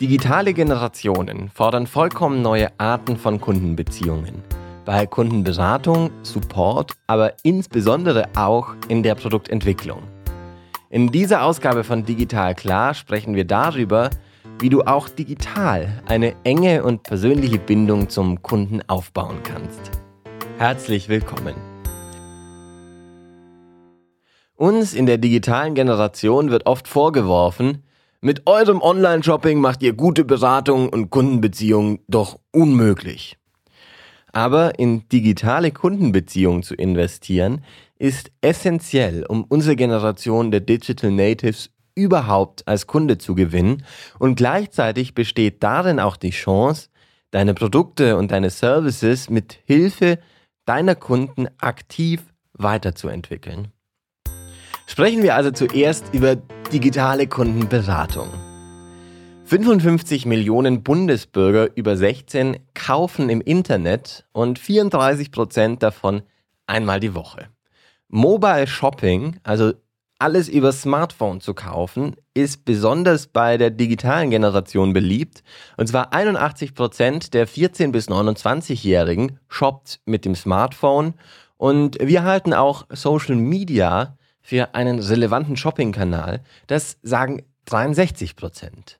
Digitale Generationen fordern vollkommen neue Arten von Kundenbeziehungen. Bei Kundenberatung, Support, aber insbesondere auch in der Produktentwicklung. In dieser Ausgabe von Digital Klar sprechen wir darüber, wie du auch digital eine enge und persönliche Bindung zum Kunden aufbauen kannst. Herzlich willkommen. Uns in der digitalen Generation wird oft vorgeworfen, mit eurem Online-Shopping macht ihr gute Beratung und Kundenbeziehungen doch unmöglich. Aber in digitale Kundenbeziehungen zu investieren, ist essentiell, um unsere Generation der Digital Natives überhaupt als Kunde zu gewinnen und gleichzeitig besteht darin auch die Chance, deine Produkte und deine Services mit Hilfe deiner Kunden aktiv weiterzuentwickeln. Sprechen wir also zuerst über digitale Kundenberatung. 55 Millionen Bundesbürger über 16 kaufen im Internet und 34 Prozent davon einmal die Woche. Mobile Shopping, also alles über Smartphone zu kaufen, ist besonders bei der digitalen Generation beliebt. Und zwar 81 Prozent der 14- bis 29-Jährigen shoppt mit dem Smartphone. Und wir halten auch Social Media für einen relevanten Shopping-Kanal. Das sagen 63 Prozent.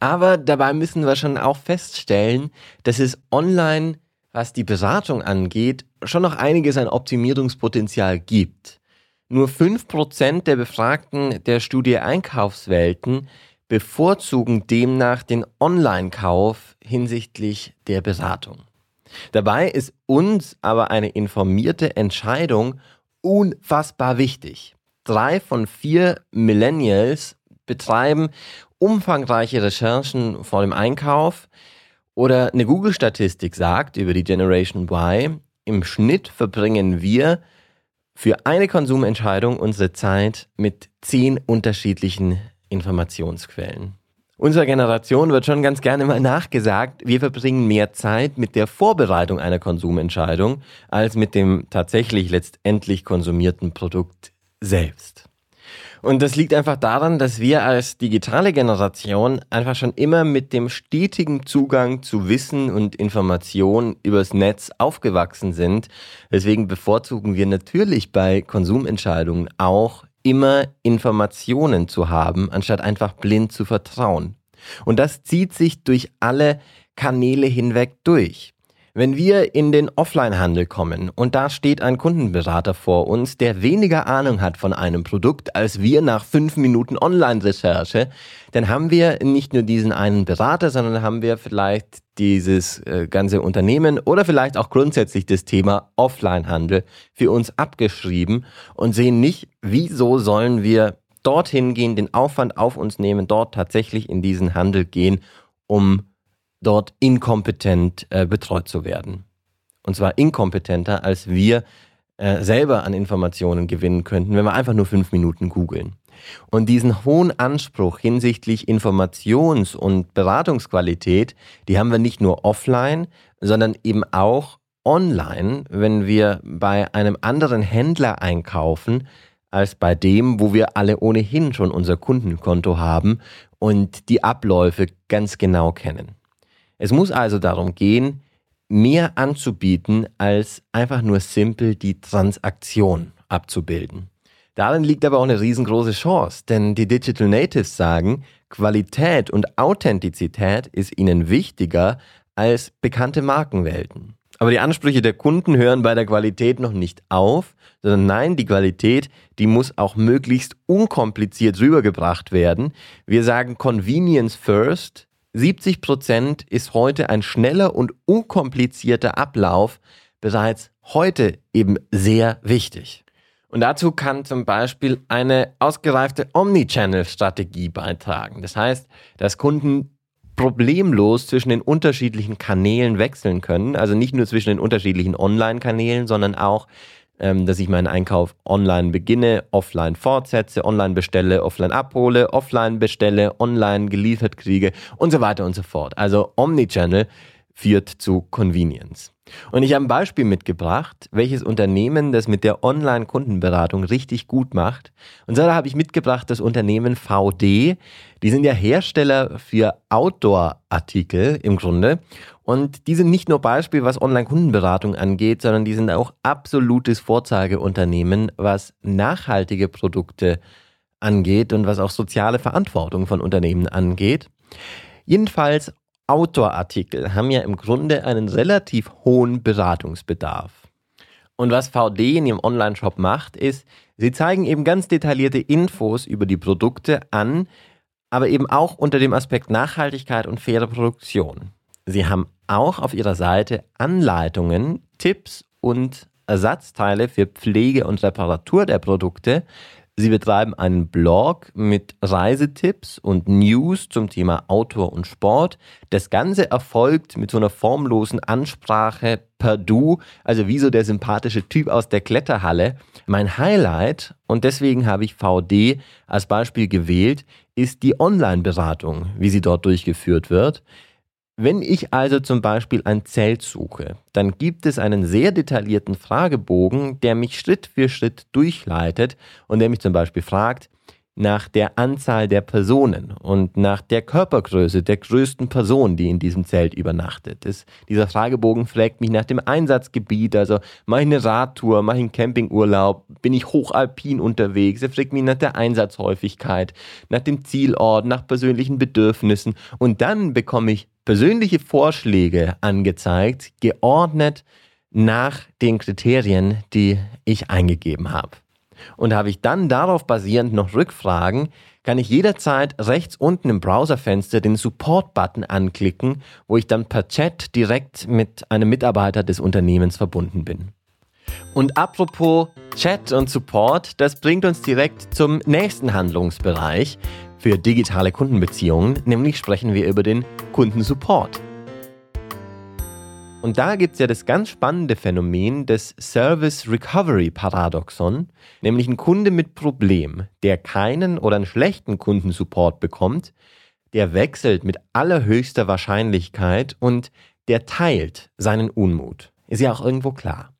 Aber dabei müssen wir schon auch feststellen, dass es online, was die Beratung angeht, schon noch einiges an Optimierungspotenzial gibt. Nur 5% der Befragten der Studie Einkaufswelten bevorzugen demnach den Online-Kauf hinsichtlich der Beratung. Dabei ist uns aber eine informierte Entscheidung unfassbar wichtig. Drei von vier Millennials betreiben umfangreiche Recherchen vor dem Einkauf oder eine Google-Statistik sagt über die Generation Y, im Schnitt verbringen wir für eine Konsumentscheidung unsere Zeit mit zehn unterschiedlichen Informationsquellen. Unserer Generation wird schon ganz gerne mal nachgesagt, wir verbringen mehr Zeit mit der Vorbereitung einer Konsumentscheidung als mit dem tatsächlich letztendlich konsumierten Produkt selbst. Und das liegt einfach daran, dass wir als digitale Generation einfach schon immer mit dem stetigen Zugang zu Wissen und Information übers Netz aufgewachsen sind. Deswegen bevorzugen wir natürlich bei Konsumentscheidungen auch immer Informationen zu haben, anstatt einfach blind zu vertrauen. Und das zieht sich durch alle Kanäle hinweg durch. Wenn wir in den Offline-Handel kommen und da steht ein Kundenberater vor uns, der weniger Ahnung hat von einem Produkt als wir nach fünf Minuten Online-Recherche, dann haben wir nicht nur diesen einen Berater, sondern haben wir vielleicht dieses äh, ganze Unternehmen oder vielleicht auch grundsätzlich das Thema Offline-Handel für uns abgeschrieben und sehen nicht, wieso sollen wir dorthin gehen, den Aufwand auf uns nehmen, dort tatsächlich in diesen Handel gehen, um dort inkompetent äh, betreut zu werden. Und zwar inkompetenter, als wir äh, selber an Informationen gewinnen könnten, wenn wir einfach nur fünf Minuten googeln. Und diesen hohen Anspruch hinsichtlich Informations- und Beratungsqualität, die haben wir nicht nur offline, sondern eben auch online, wenn wir bei einem anderen Händler einkaufen, als bei dem, wo wir alle ohnehin schon unser Kundenkonto haben und die Abläufe ganz genau kennen. Es muss also darum gehen, mehr anzubieten, als einfach nur simpel die Transaktion abzubilden. Darin liegt aber auch eine riesengroße Chance, denn die Digital Natives sagen, Qualität und Authentizität ist ihnen wichtiger als bekannte Markenwelten. Aber die Ansprüche der Kunden hören bei der Qualität noch nicht auf, sondern nein, die Qualität, die muss auch möglichst unkompliziert rübergebracht werden. Wir sagen Convenience First, 70 Prozent ist heute ein schneller und unkomplizierter Ablauf bereits heute eben sehr wichtig. Und dazu kann zum Beispiel eine ausgereifte Omnichannel-Strategie beitragen. Das heißt, dass Kunden problemlos zwischen den unterschiedlichen Kanälen wechseln können. Also nicht nur zwischen den unterschiedlichen Online-Kanälen, sondern auch dass ich meinen Einkauf online beginne, offline fortsetze, online bestelle, offline abhole, offline bestelle, online geliefert kriege und so weiter und so fort. Also Omnichannel führt zu Convenience. Und ich habe ein Beispiel mitgebracht, welches Unternehmen das mit der Online-Kundenberatung richtig gut macht. Und so habe ich mitgebracht das Unternehmen VD. Die sind ja Hersteller für Outdoor-Artikel im Grunde. Und die sind nicht nur Beispiel, was Online-Kundenberatung angeht, sondern die sind auch absolutes Vorzeigeunternehmen, was nachhaltige Produkte angeht und was auch soziale Verantwortung von Unternehmen angeht. Jedenfalls Outdoor-Artikel haben ja im Grunde einen relativ hohen Beratungsbedarf. Und was VD in ihrem Online-Shop macht, ist, sie zeigen eben ganz detaillierte Infos über die Produkte an, aber eben auch unter dem Aspekt Nachhaltigkeit und faire Produktion. Sie haben auch auf ihrer Seite Anleitungen, Tipps und Ersatzteile für Pflege und Reparatur der Produkte, Sie betreiben einen Blog mit Reisetipps und News zum Thema Outdoor und Sport. Das Ganze erfolgt mit so einer formlosen Ansprache per Du, also wie so der sympathische Typ aus der Kletterhalle. Mein Highlight, und deswegen habe ich VD als Beispiel gewählt, ist die Online-Beratung, wie sie dort durchgeführt wird. Wenn ich also zum Beispiel ein Zelt suche, dann gibt es einen sehr detaillierten Fragebogen, der mich Schritt für Schritt durchleitet und der mich zum Beispiel fragt, nach der Anzahl der Personen und nach der Körpergröße der größten Person, die in diesem Zelt übernachtet. Das, dieser Fragebogen fragt mich nach dem Einsatzgebiet, also mache ich eine Radtour, mache ich einen Campingurlaub, bin ich hochalpin unterwegs, er fragt mich nach der Einsatzhäufigkeit, nach dem Zielort, nach persönlichen Bedürfnissen und dann bekomme ich persönliche Vorschläge angezeigt, geordnet nach den Kriterien, die ich eingegeben habe. Und habe ich dann darauf basierend noch Rückfragen, kann ich jederzeit rechts unten im Browserfenster den Support-Button anklicken, wo ich dann per Chat direkt mit einem Mitarbeiter des Unternehmens verbunden bin. Und apropos Chat und Support, das bringt uns direkt zum nächsten Handlungsbereich für digitale Kundenbeziehungen, nämlich sprechen wir über den Kundensupport. Und da gibt es ja das ganz spannende Phänomen des Service Recovery Paradoxon, nämlich ein Kunde mit Problem, der keinen oder einen schlechten Kundensupport bekommt, der wechselt mit allerhöchster Wahrscheinlichkeit und der teilt seinen Unmut. Ist ja auch irgendwo klar.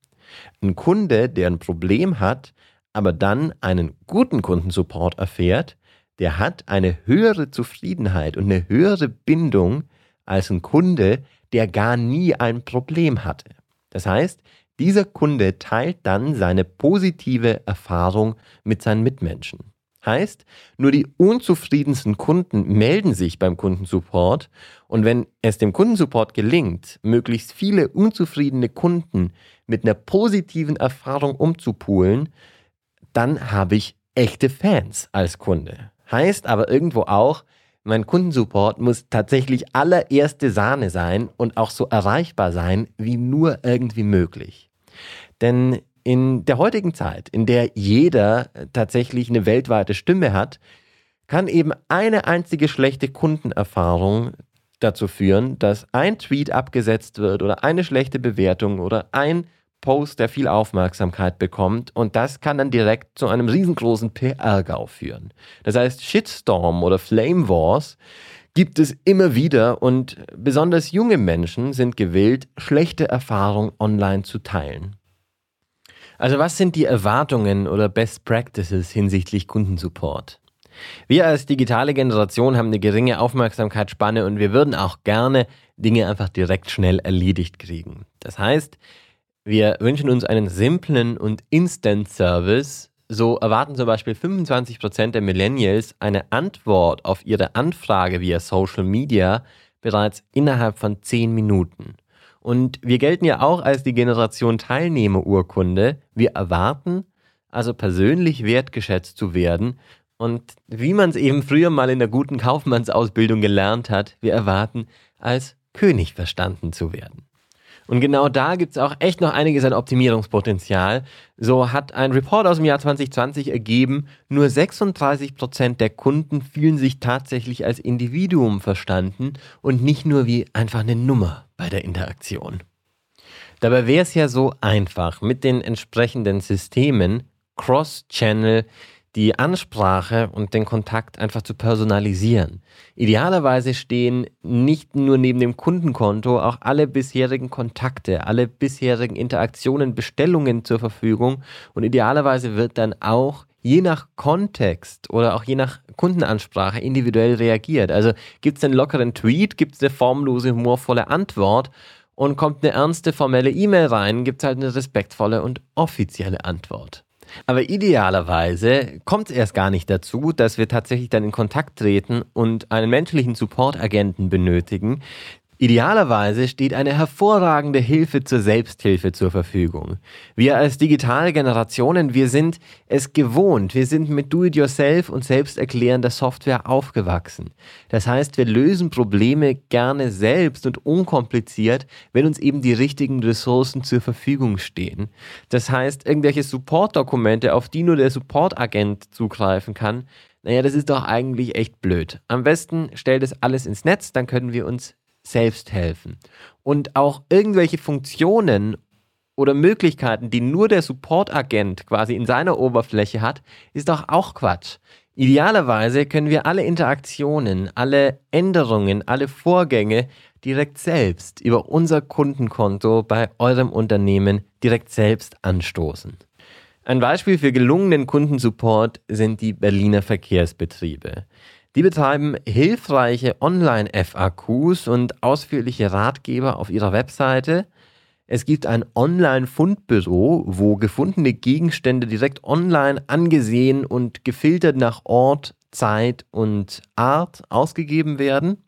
Ein Kunde, der ein Problem hat, aber dann einen guten Kundensupport erfährt, der hat eine höhere Zufriedenheit und eine höhere Bindung als ein Kunde, der gar nie ein Problem hatte. Das heißt, dieser Kunde teilt dann seine positive Erfahrung mit seinen Mitmenschen. Heißt, nur die unzufriedensten Kunden melden sich beim Kundensupport und wenn es dem Kundensupport gelingt, möglichst viele unzufriedene Kunden mit einer positiven Erfahrung umzupulen, dann habe ich echte Fans als Kunde. Heißt aber irgendwo auch, mein Kundensupport muss tatsächlich allererste Sahne sein und auch so erreichbar sein wie nur irgendwie möglich. Denn in der heutigen Zeit, in der jeder tatsächlich eine weltweite Stimme hat, kann eben eine einzige schlechte Kundenerfahrung dazu führen, dass ein Tweet abgesetzt wird oder eine schlechte Bewertung oder ein Post, der viel Aufmerksamkeit bekommt und das kann dann direkt zu einem riesengroßen PR-Gau führen. Das heißt, Shitstorm oder Flame Wars gibt es immer wieder und besonders junge Menschen sind gewillt, schlechte Erfahrungen online zu teilen. Also was sind die Erwartungen oder Best Practices hinsichtlich Kundensupport? Wir als digitale Generation haben eine geringe Aufmerksamkeitsspanne und wir würden auch gerne Dinge einfach direkt schnell erledigt kriegen. Das heißt, wir wünschen uns einen simplen und Instant Service. So erwarten zum Beispiel 25% der Millennials eine Antwort auf ihre Anfrage via Social Media bereits innerhalb von 10 Minuten. Und wir gelten ja auch als die Generation Teilnehmerurkunde. Wir erwarten also persönlich wertgeschätzt zu werden. Und wie man es eben früher mal in der guten Kaufmannsausbildung gelernt hat, wir erwarten als König verstanden zu werden. Und genau da gibt es auch echt noch einiges an Optimierungspotenzial. So hat ein Report aus dem Jahr 2020 ergeben, nur 36 Prozent der Kunden fühlen sich tatsächlich als Individuum verstanden und nicht nur wie einfach eine Nummer bei der Interaktion. Dabei wäre es ja so einfach, mit den entsprechenden Systemen Cross-Channel die Ansprache und den Kontakt einfach zu personalisieren. Idealerweise stehen nicht nur neben dem Kundenkonto auch alle bisherigen Kontakte, alle bisherigen Interaktionen, Bestellungen zur Verfügung und idealerweise wird dann auch je nach Kontext oder auch je nach Kundenansprache individuell reagiert. Also gibt es einen lockeren Tweet, gibt es eine formlose, humorvolle Antwort und kommt eine ernste, formelle E-Mail rein, gibt es halt eine respektvolle und offizielle Antwort. Aber idealerweise kommt es erst gar nicht dazu, dass wir tatsächlich dann in Kontakt treten und einen menschlichen Support-Agenten benötigen, Idealerweise steht eine hervorragende Hilfe zur Selbsthilfe zur Verfügung. Wir als digitale Generationen, wir sind es gewohnt. Wir sind mit Do-it-yourself und selbsterklärender Software aufgewachsen. Das heißt, wir lösen Probleme gerne selbst und unkompliziert, wenn uns eben die richtigen Ressourcen zur Verfügung stehen. Das heißt, irgendwelche Support-Dokumente, auf die nur der Support-Agent zugreifen kann, naja, das ist doch eigentlich echt blöd. Am besten stellt es alles ins Netz, dann können wir uns selbst helfen. Und auch irgendwelche Funktionen oder Möglichkeiten, die nur der Support-Agent quasi in seiner Oberfläche hat, ist doch auch Quatsch. Idealerweise können wir alle Interaktionen, alle Änderungen, alle Vorgänge direkt selbst über unser Kundenkonto bei eurem Unternehmen direkt selbst anstoßen. Ein Beispiel für gelungenen Kundensupport sind die Berliner Verkehrsbetriebe. Die betreiben hilfreiche Online-FAQs und ausführliche Ratgeber auf ihrer Webseite. Es gibt ein Online-Fundbüro, wo gefundene Gegenstände direkt online angesehen und gefiltert nach Ort, Zeit und Art ausgegeben werden.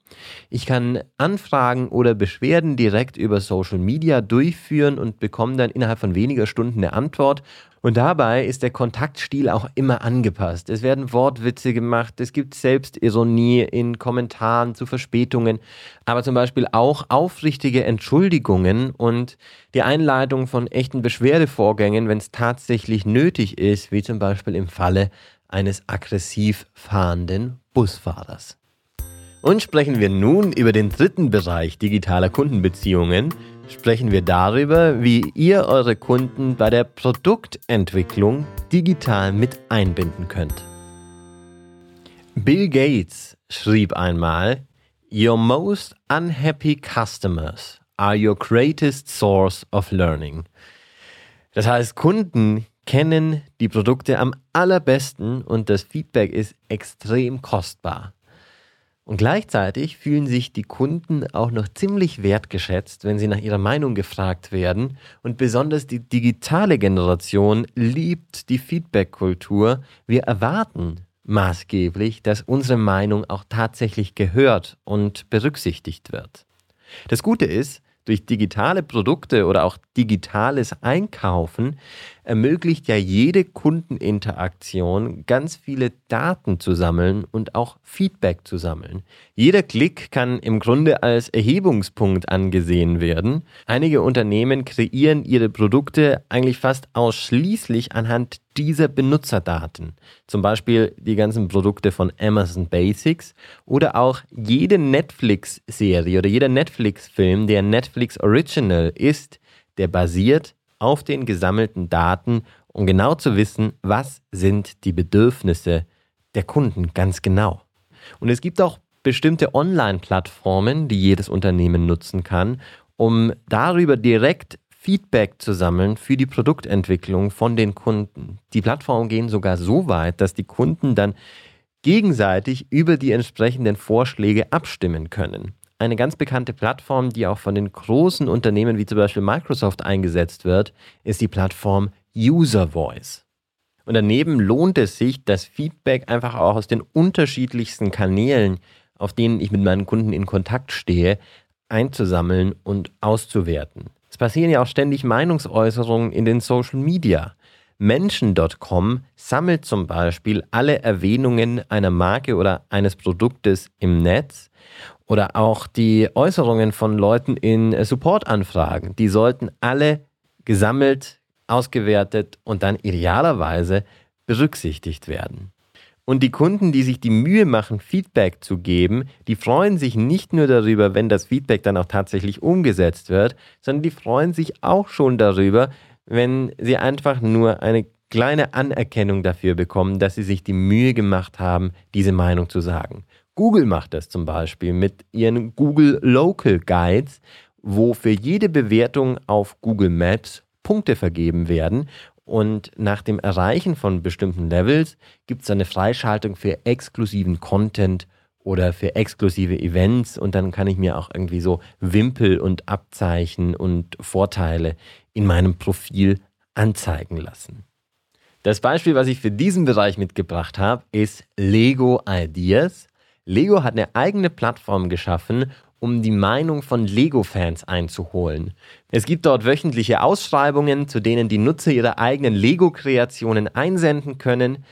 Ich kann Anfragen oder Beschwerden direkt über Social Media durchführen und bekomme dann innerhalb von weniger Stunden eine Antwort und dabei ist der Kontaktstil auch immer angepasst. Es werden Wortwitze gemacht, es gibt Selbstironie in Kommentaren zu Verspätungen, aber zum Beispiel auch aufrichtige Entschuldigungen und die Einleitung von echten Beschwerdevorgängen, wenn es tatsächlich nötig ist, wie zum Beispiel im Falle eines aggressiv fahrenden Busfahrers. Und sprechen wir nun über den dritten Bereich digitaler Kundenbeziehungen, sprechen wir darüber, wie ihr eure Kunden bei der Produktentwicklung digital mit einbinden könnt. Bill Gates schrieb einmal, Your most unhappy customers are your greatest source of learning. Das heißt, Kunden kennen die Produkte am allerbesten und das Feedback ist extrem kostbar. Und gleichzeitig fühlen sich die Kunden auch noch ziemlich wertgeschätzt, wenn sie nach ihrer Meinung gefragt werden. Und besonders die digitale Generation liebt die Feedback-Kultur. Wir erwarten maßgeblich, dass unsere Meinung auch tatsächlich gehört und berücksichtigt wird. Das Gute ist, durch digitale Produkte oder auch digitales Einkaufen ermöglicht ja jede Kundeninteraktion ganz viele Daten zu sammeln und auch Feedback zu sammeln. Jeder Klick kann im Grunde als Erhebungspunkt angesehen werden. Einige Unternehmen kreieren ihre Produkte eigentlich fast ausschließlich anhand dieser Benutzerdaten. Zum Beispiel die ganzen Produkte von Amazon Basics oder auch jede Netflix-Serie oder jeder Netflix-Film, der Netflix Original ist, der basiert auf den gesammelten Daten, um genau zu wissen, was sind die Bedürfnisse der Kunden ganz genau. Und es gibt auch bestimmte Online-Plattformen, die jedes Unternehmen nutzen kann, um darüber direkt Feedback zu sammeln für die Produktentwicklung von den Kunden. Die Plattformen gehen sogar so weit, dass die Kunden dann gegenseitig über die entsprechenden Vorschläge abstimmen können. Eine ganz bekannte Plattform, die auch von den großen Unternehmen wie zum Beispiel Microsoft eingesetzt wird, ist die Plattform User Voice. Und daneben lohnt es sich, das Feedback einfach auch aus den unterschiedlichsten Kanälen, auf denen ich mit meinen Kunden in Kontakt stehe, einzusammeln und auszuwerten. Es passieren ja auch ständig Meinungsäußerungen in den Social Media. Menschen.com sammelt zum Beispiel alle Erwähnungen einer Marke oder eines Produktes im Netz oder auch die Äußerungen von Leuten in Supportanfragen. Die sollten alle gesammelt, ausgewertet und dann idealerweise berücksichtigt werden. Und die Kunden, die sich die Mühe machen, Feedback zu geben, die freuen sich nicht nur darüber, wenn das Feedback dann auch tatsächlich umgesetzt wird, sondern die freuen sich auch schon darüber, wenn sie einfach nur eine kleine Anerkennung dafür bekommen, dass sie sich die Mühe gemacht haben, diese Meinung zu sagen. Google macht das zum Beispiel mit ihren Google Local Guides, wo für jede Bewertung auf Google Maps Punkte vergeben werden. Und nach dem Erreichen von bestimmten Levels gibt es eine Freischaltung für exklusiven Content oder für exklusive Events und dann kann ich mir auch irgendwie so Wimpel und Abzeichen und Vorteile in meinem Profil anzeigen lassen. Das Beispiel, was ich für diesen Bereich mitgebracht habe, ist Lego Ideas. Lego hat eine eigene Plattform geschaffen, um die Meinung von Lego-Fans einzuholen. Es gibt dort wöchentliche Ausschreibungen, zu denen die Nutzer ihre eigenen Lego-Kreationen einsenden können.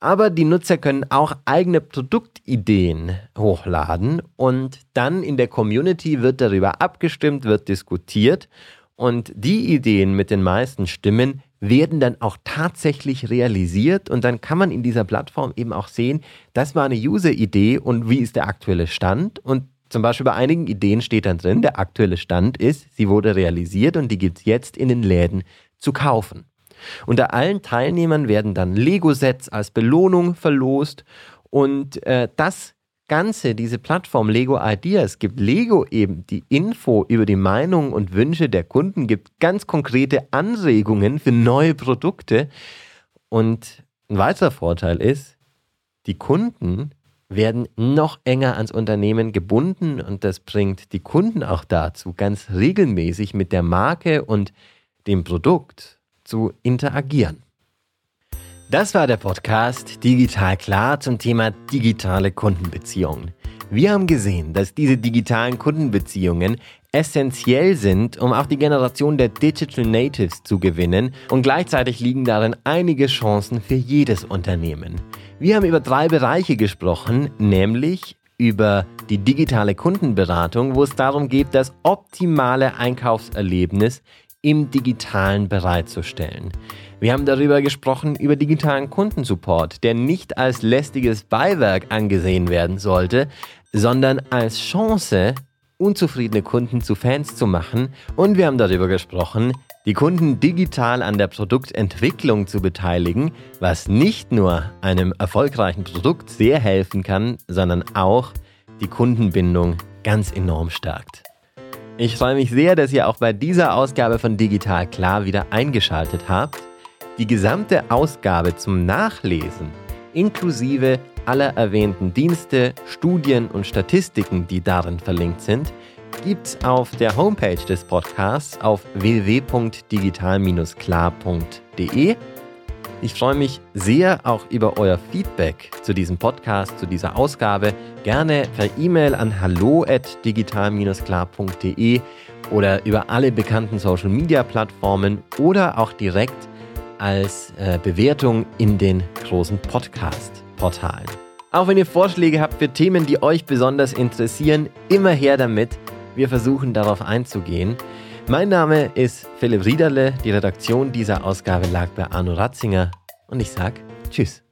Aber die Nutzer können auch eigene Produktideen hochladen und dann in der Community wird darüber abgestimmt, wird diskutiert und die Ideen mit den meisten Stimmen werden dann auch tatsächlich realisiert und dann kann man in dieser Plattform eben auch sehen, das war eine User-Idee und wie ist der aktuelle Stand und zum Beispiel bei einigen Ideen steht dann drin, der aktuelle Stand ist, sie wurde realisiert und die gibt es jetzt in den Läden zu kaufen. Unter allen Teilnehmern werden dann Lego-Sets als Belohnung verlost und äh, das Ganze, diese Plattform Lego Ideas, gibt Lego eben die Info über die Meinungen und Wünsche der Kunden, gibt ganz konkrete Anregungen für neue Produkte. Und ein weiterer Vorteil ist, die Kunden werden noch enger ans Unternehmen gebunden und das bringt die Kunden auch dazu, ganz regelmäßig mit der Marke und dem Produkt zu interagieren. Das war der Podcast Digital Klar zum Thema digitale Kundenbeziehungen. Wir haben gesehen, dass diese digitalen Kundenbeziehungen essentiell sind, um auch die Generation der Digital Natives zu gewinnen und gleichzeitig liegen darin einige Chancen für jedes Unternehmen. Wir haben über drei Bereiche gesprochen, nämlich über die digitale Kundenberatung, wo es darum geht, das optimale Einkaufserlebnis im digitalen bereitzustellen. Wir haben darüber gesprochen, über digitalen Kundensupport, der nicht als lästiges Beiwerk angesehen werden sollte, sondern als Chance, unzufriedene Kunden zu Fans zu machen. Und wir haben darüber gesprochen, die Kunden digital an der Produktentwicklung zu beteiligen, was nicht nur einem erfolgreichen Produkt sehr helfen kann, sondern auch die Kundenbindung ganz enorm stärkt. Ich freue mich sehr, dass ihr auch bei dieser Ausgabe von Digital Klar wieder eingeschaltet habt. Die gesamte Ausgabe zum Nachlesen, inklusive aller erwähnten Dienste, Studien und Statistiken, die darin verlinkt sind, gibt's auf der Homepage des Podcasts auf www.digital-klar.de. Ich freue mich sehr auch über euer Feedback zu diesem Podcast, zu dieser Ausgabe. Gerne per E-Mail an hallo@digital-klar.de oder über alle bekannten Social Media Plattformen oder auch direkt als äh, Bewertung in den großen Podcast-Portalen. Auch wenn ihr Vorschläge habt für Themen, die euch besonders interessieren, immer her damit. Wir versuchen darauf einzugehen. Mein Name ist Philipp Riederle. Die Redaktion dieser Ausgabe lag bei Arno Ratzinger. Und ich sage Tschüss.